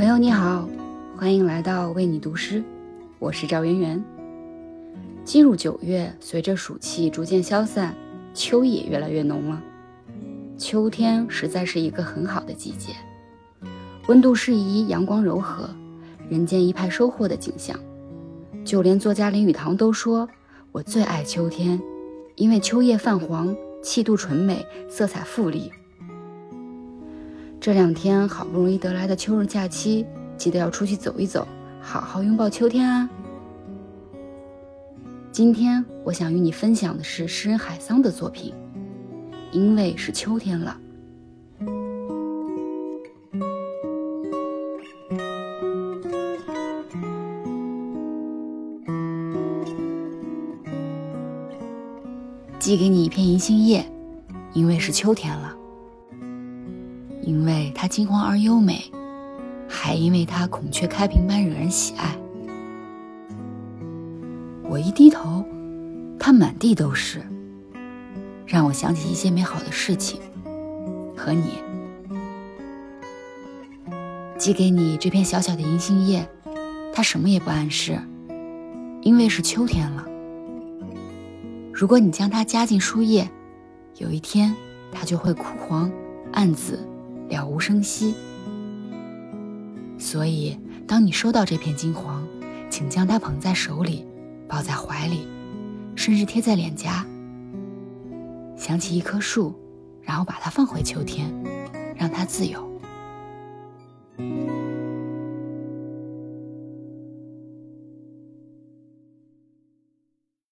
朋友你好，欢迎来到为你读诗，我是赵媛媛。进入九月，随着暑气逐渐消散，秋也越来越浓了。秋天实在是一个很好的季节，温度适宜，阳光柔和，人间一派收获的景象。就连作家林语堂都说：“我最爱秋天，因为秋叶泛黄，气度纯美，色彩富丽。”这两天好不容易得来的秋日假期，记得要出去走一走，好好拥抱秋天啊！今天我想与你分享的是诗人海桑的作品，因为是秋天了。寄给你一片银杏叶，因为是秋天了。因为它金黄而优美，还因为它孔雀开屏般惹人喜爱。我一低头，它满地都是，让我想起一些美好的事情和你。寄给你这片小小的银杏叶，它什么也不暗示，因为是秋天了。如果你将它夹进书页，有一天它就会枯黄、暗紫。了无声息。所以，当你收到这片金黄，请将它捧在手里，抱在怀里，甚至贴在脸颊。想起一棵树，然后把它放回秋天，让它自由。